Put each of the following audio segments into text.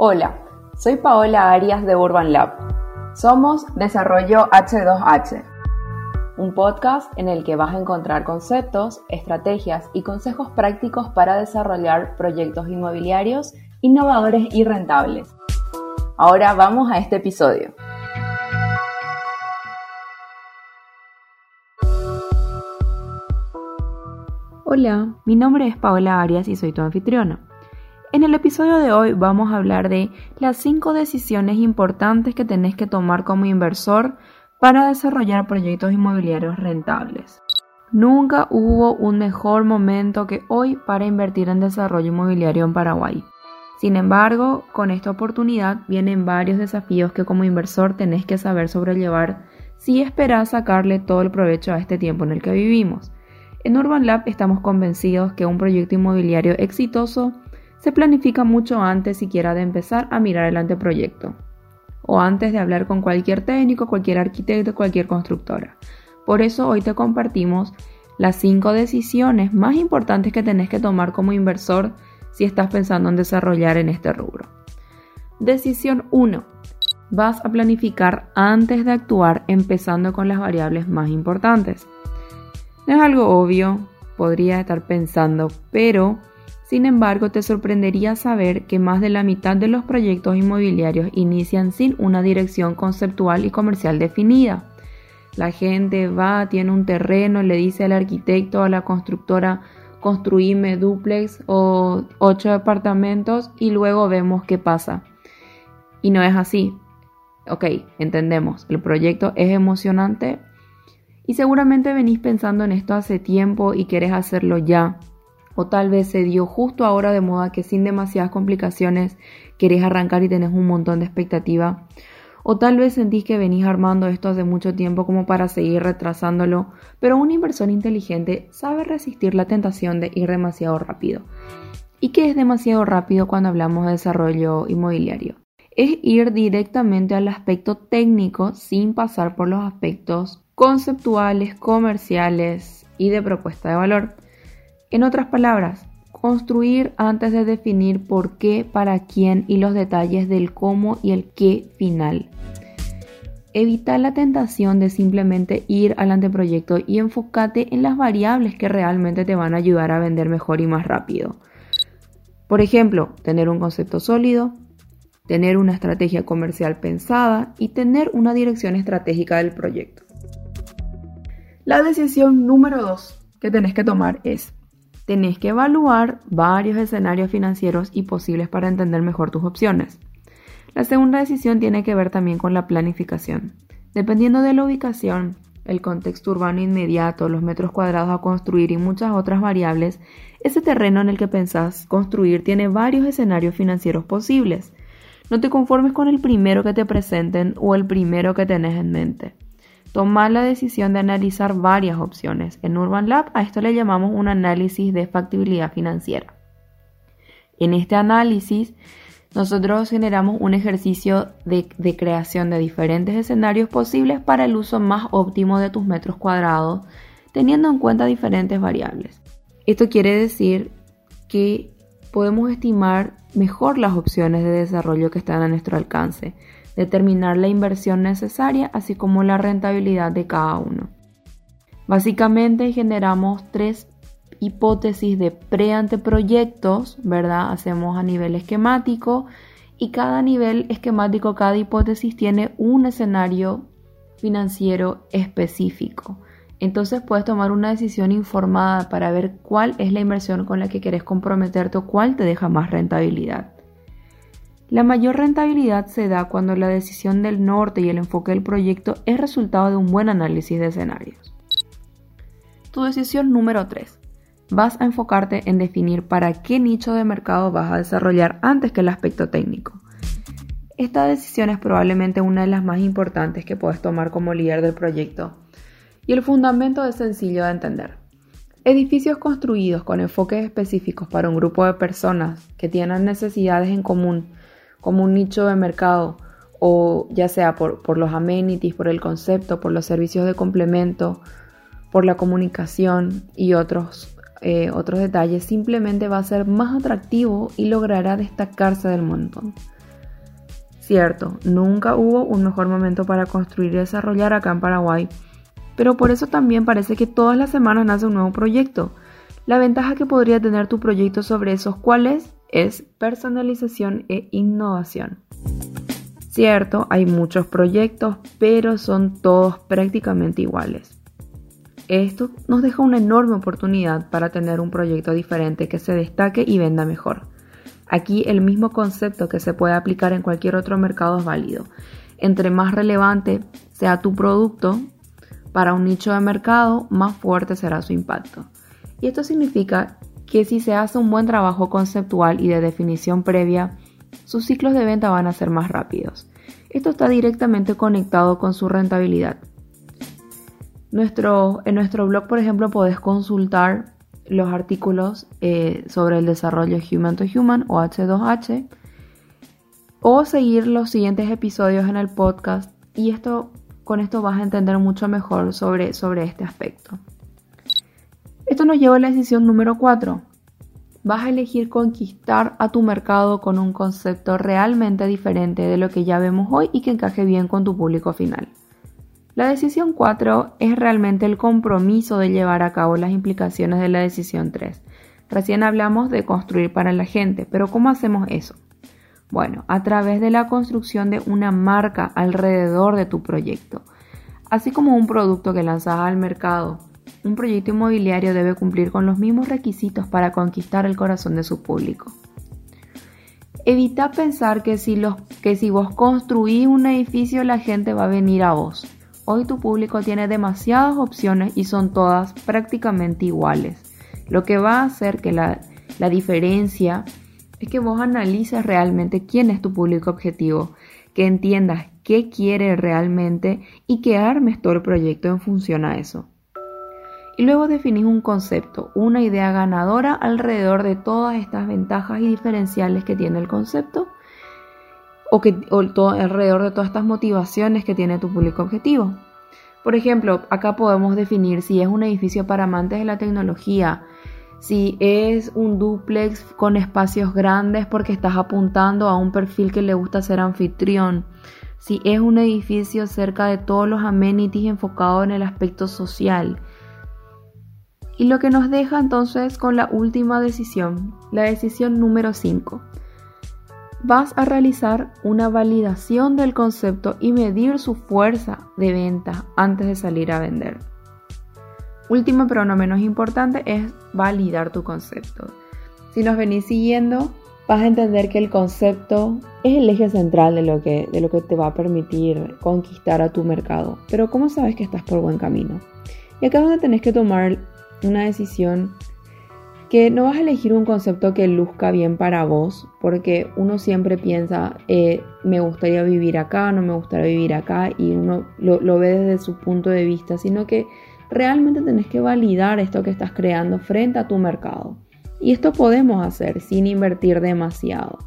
Hola, soy Paola Arias de Urban Lab. Somos Desarrollo H2H, un podcast en el que vas a encontrar conceptos, estrategias y consejos prácticos para desarrollar proyectos inmobiliarios innovadores y rentables. Ahora vamos a este episodio. Hola, mi nombre es Paola Arias y soy tu anfitriona. En el episodio de hoy vamos a hablar de las 5 decisiones importantes que tenés que tomar como inversor para desarrollar proyectos inmobiliarios rentables. Nunca hubo un mejor momento que hoy para invertir en desarrollo inmobiliario en Paraguay. Sin embargo, con esta oportunidad vienen varios desafíos que como inversor tenés que saber sobrellevar si esperás sacarle todo el provecho a este tiempo en el que vivimos. En Urban Lab estamos convencidos que un proyecto inmobiliario exitoso se planifica mucho antes siquiera de empezar a mirar el anteproyecto o antes de hablar con cualquier técnico, cualquier arquitecto, cualquier constructora. Por eso hoy te compartimos las 5 decisiones más importantes que tenés que tomar como inversor si estás pensando en desarrollar en este rubro. Decisión 1. Vas a planificar antes de actuar empezando con las variables más importantes. No es algo obvio, podría estar pensando, pero sin embargo, te sorprendería saber que más de la mitad de los proyectos inmobiliarios inician sin una dirección conceptual y comercial definida. La gente va, tiene un terreno, le dice al arquitecto o a la constructora, construíme duplex o ocho departamentos y luego vemos qué pasa. Y no es así. Ok, entendemos, el proyecto es emocionante y seguramente venís pensando en esto hace tiempo y querés hacerlo ya o tal vez se dio justo ahora de moda que sin demasiadas complicaciones querés arrancar y tenés un montón de expectativa. O tal vez sentís que venís armando esto hace mucho tiempo como para seguir retrasándolo, pero un inversor inteligente sabe resistir la tentación de ir demasiado rápido. ¿Y qué es demasiado rápido cuando hablamos de desarrollo inmobiliario? Es ir directamente al aspecto técnico sin pasar por los aspectos conceptuales, comerciales y de propuesta de valor. En otras palabras, construir antes de definir por qué, para quién y los detalles del cómo y el qué final. Evita la tentación de simplemente ir al anteproyecto y enfócate en las variables que realmente te van a ayudar a vender mejor y más rápido. Por ejemplo, tener un concepto sólido, tener una estrategia comercial pensada y tener una dirección estratégica del proyecto. La decisión número 2 que tenés que tomar es tenés que evaluar varios escenarios financieros y posibles para entender mejor tus opciones. La segunda decisión tiene que ver también con la planificación. Dependiendo de la ubicación, el contexto urbano inmediato, los metros cuadrados a construir y muchas otras variables, ese terreno en el que pensás construir tiene varios escenarios financieros posibles. No te conformes con el primero que te presenten o el primero que tenés en mente tomar la decisión de analizar varias opciones. En Urban Lab a esto le llamamos un análisis de factibilidad financiera. En este análisis nosotros generamos un ejercicio de, de, creación de diferentes escenarios posibles para el uso más óptimo de tus metros cuadrados, teniendo en cuenta diferentes variables. Esto quiere decir que podemos estimar mejor las opciones de desarrollo que están a nuestro alcance, determinar la inversión necesaria, así como la rentabilidad de cada uno. Básicamente generamos tres hipótesis de pre-anteproyectos, ¿verdad? Hacemos a nivel esquemático y cada nivel esquemático, cada hipótesis tiene un escenario financiero específico. Entonces puedes tomar una decisión informada para ver cuál es la inversión con la que quieres comprometerte o cuál te deja más rentabilidad. La mayor rentabilidad se da cuando la decisión del norte y el enfoque del proyecto es resultado de un buen análisis de escenarios. Tu decisión número 3. Vas a enfocarte en definir para qué nicho de mercado vas a desarrollar antes que el aspecto técnico. Esta decisión es probablemente una de las más importantes que puedes tomar como líder del proyecto y el fundamento es sencillo de entender. Edificios construidos con enfoques específicos para un grupo de personas que tienen necesidades en común como un nicho de mercado o ya sea por, los amenities, por el concepto, por los servicios de complemento, por la comunicación y otros, eh, otros detalles, simplemente va a ser más atractivo y logrará destacarse del montón. Cierto, nunca hubo un mejor momento para construir y desarrollar acá en Paraguay, pero por eso también parece que todas las semanas nace un nuevo proyecto. La ventaja que podría tener tu proyecto sobre esos cuales es personalización e innovación. Cierto, hay muchos proyectos, pero son todos prácticamente iguales. Esto nos deja una enorme oportunidad para tener un proyecto diferente que se destaque y venda mejor. Aquí el mismo concepto que se puede aplicar en cualquier otro mercado es válido. Entre más relevante sea tu producto para un nicho de mercado, más fuerte será su impacto. Y esto significa que si se hace un buen trabajo conceptual y de definición previa, sus ciclos de venta van a ser más rápidos. Esto está directamente conectado con su rentabilidad. Nuestro, en nuestro blog, por ejemplo, podés consultar los artículos eh, sobre el desarrollo Human to Human o H2H o seguir los siguientes episodios en el podcast y esto con esto vas a entender mucho mejor sobre, sobre este aspecto. Esto nos lleva a la decisión número 4. Vas a elegir conquistar a tu mercado con un concepto realmente diferente de lo que ya vemos hoy y que encaje bien con tu público final. La decisión 4 es realmente el compromiso de llevar a cabo las implicaciones de la decisión 3. Recién hablamos de construir para la gente, pero ¿cómo hacemos eso? Bueno, a través de la construcción de una marca alrededor de tu proyecto. Así como un producto que lanzas al mercado, un proyecto inmobiliario debe cumplir con los mismos requisitos para conquistar el corazón de su público. Evita pensar que si, los, que si vos construís un edificio la gente va a venir a vos. Hoy tu público tiene demasiadas opciones y son todas prácticamente iguales. Lo que va a hacer que la, la diferencia es que vos analices realmente quién es tu público objetivo, que entiendas qué quiere realmente y que armes todo el proyecto en función a eso. Y luego definís un concepto, una idea ganadora alrededor de todas estas ventajas y diferenciales que tiene el concepto o, que, alrededor de todas estas motivaciones que tiene tu público objetivo. Por ejemplo, acá podemos definir si es un edificio para amantes de la tecnología, si es un duplex con espacios grandes porque estás apuntando a un perfil que le gusta ser anfitrión, si es un edificio cerca de todos los amenities enfocado en el aspecto social. Y lo que nos deja entonces con la última decisión, la decisión número 5 vas a realizar una validación del concepto y medir su fuerza de venta antes de salir a vender. Último pero no menos importante es validar tu concepto. Si nos venís siguiendo, vas a entender que el concepto es el eje central de lo que, de lo que te va a permitir conquistar a tu mercado. Pero ¿cómo sabes que estás por buen camino? Y acá es donde tenés que tomar una decisión que no vas a elegir un concepto que luzca bien para vos, porque uno siempre piensa, eh, me gustaría vivir acá, no me gustaría vivir acá, y uno lo, lo, ve desde su punto de vista, sino que realmente tenés que validar esto que estás creando frente a tu mercado. Y esto podemos hacer sin invertir demasiado.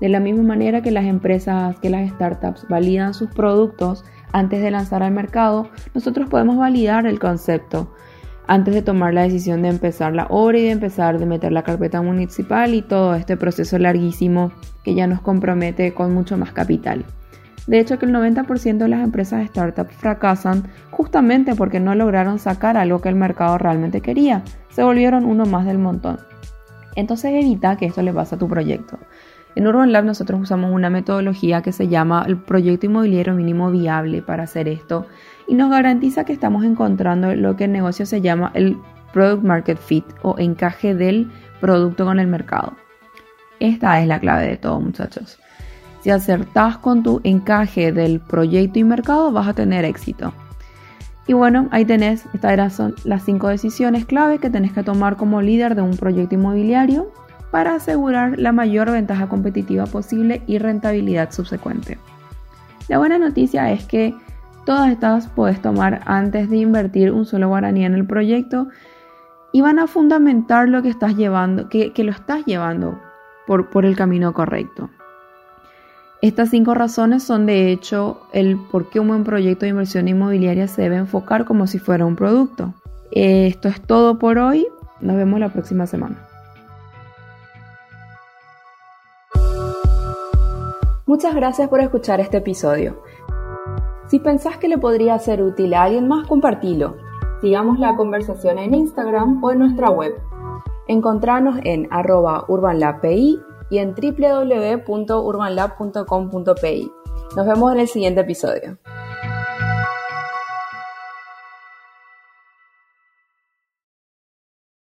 De la misma manera que las empresas, que las startups validan sus productos antes de lanzar al mercado, nosotros podemos validar el concepto antes de tomar la decisión de empezar la obra y de empezar de meter la carpeta municipal y todo este proceso larguísimo que ya nos compromete con mucho más capital. De hecho, que el 90% de las empresas de startup fracasan justamente porque no lograron sacar algo que el mercado realmente quería. Se volvieron uno más del montón. Entonces evita que esto le pase a tu proyecto. En Urban Lab nosotros usamos una metodología que se llama el proyecto inmobiliario mínimo viable para hacer esto y nos garantiza que estamos encontrando lo que en negocio se llama el Product Market Fit o encaje del producto con el mercado. Esta es la clave de todo muchachos. Si acertás con tu encaje del proyecto y mercado vas a tener éxito. Y bueno, ahí tenés, estas son las cinco decisiones clave que tenés que tomar como líder de un proyecto inmobiliario para asegurar la mayor ventaja competitiva posible y rentabilidad subsecuente. La buena noticia es que Todas estas puedes tomar antes de invertir un solo guaraní en el proyecto y van a fundamentar lo que estás llevando, que, lo estás llevando por, por el camino correcto. Estas cinco razones son de hecho el por qué un buen proyecto de inversión inmobiliaria se debe enfocar como si fuera un producto. Esto es todo por hoy. Nos vemos la próxima semana. Muchas gracias por escuchar este episodio. Si pensás que le podría ser útil a alguien más, compartilo. Sigamos la conversación en Instagram o en nuestra web. Encontranos en arroba urbanlabpi y en www.urbanlab.com.pi. Nos vemos en el siguiente episodio.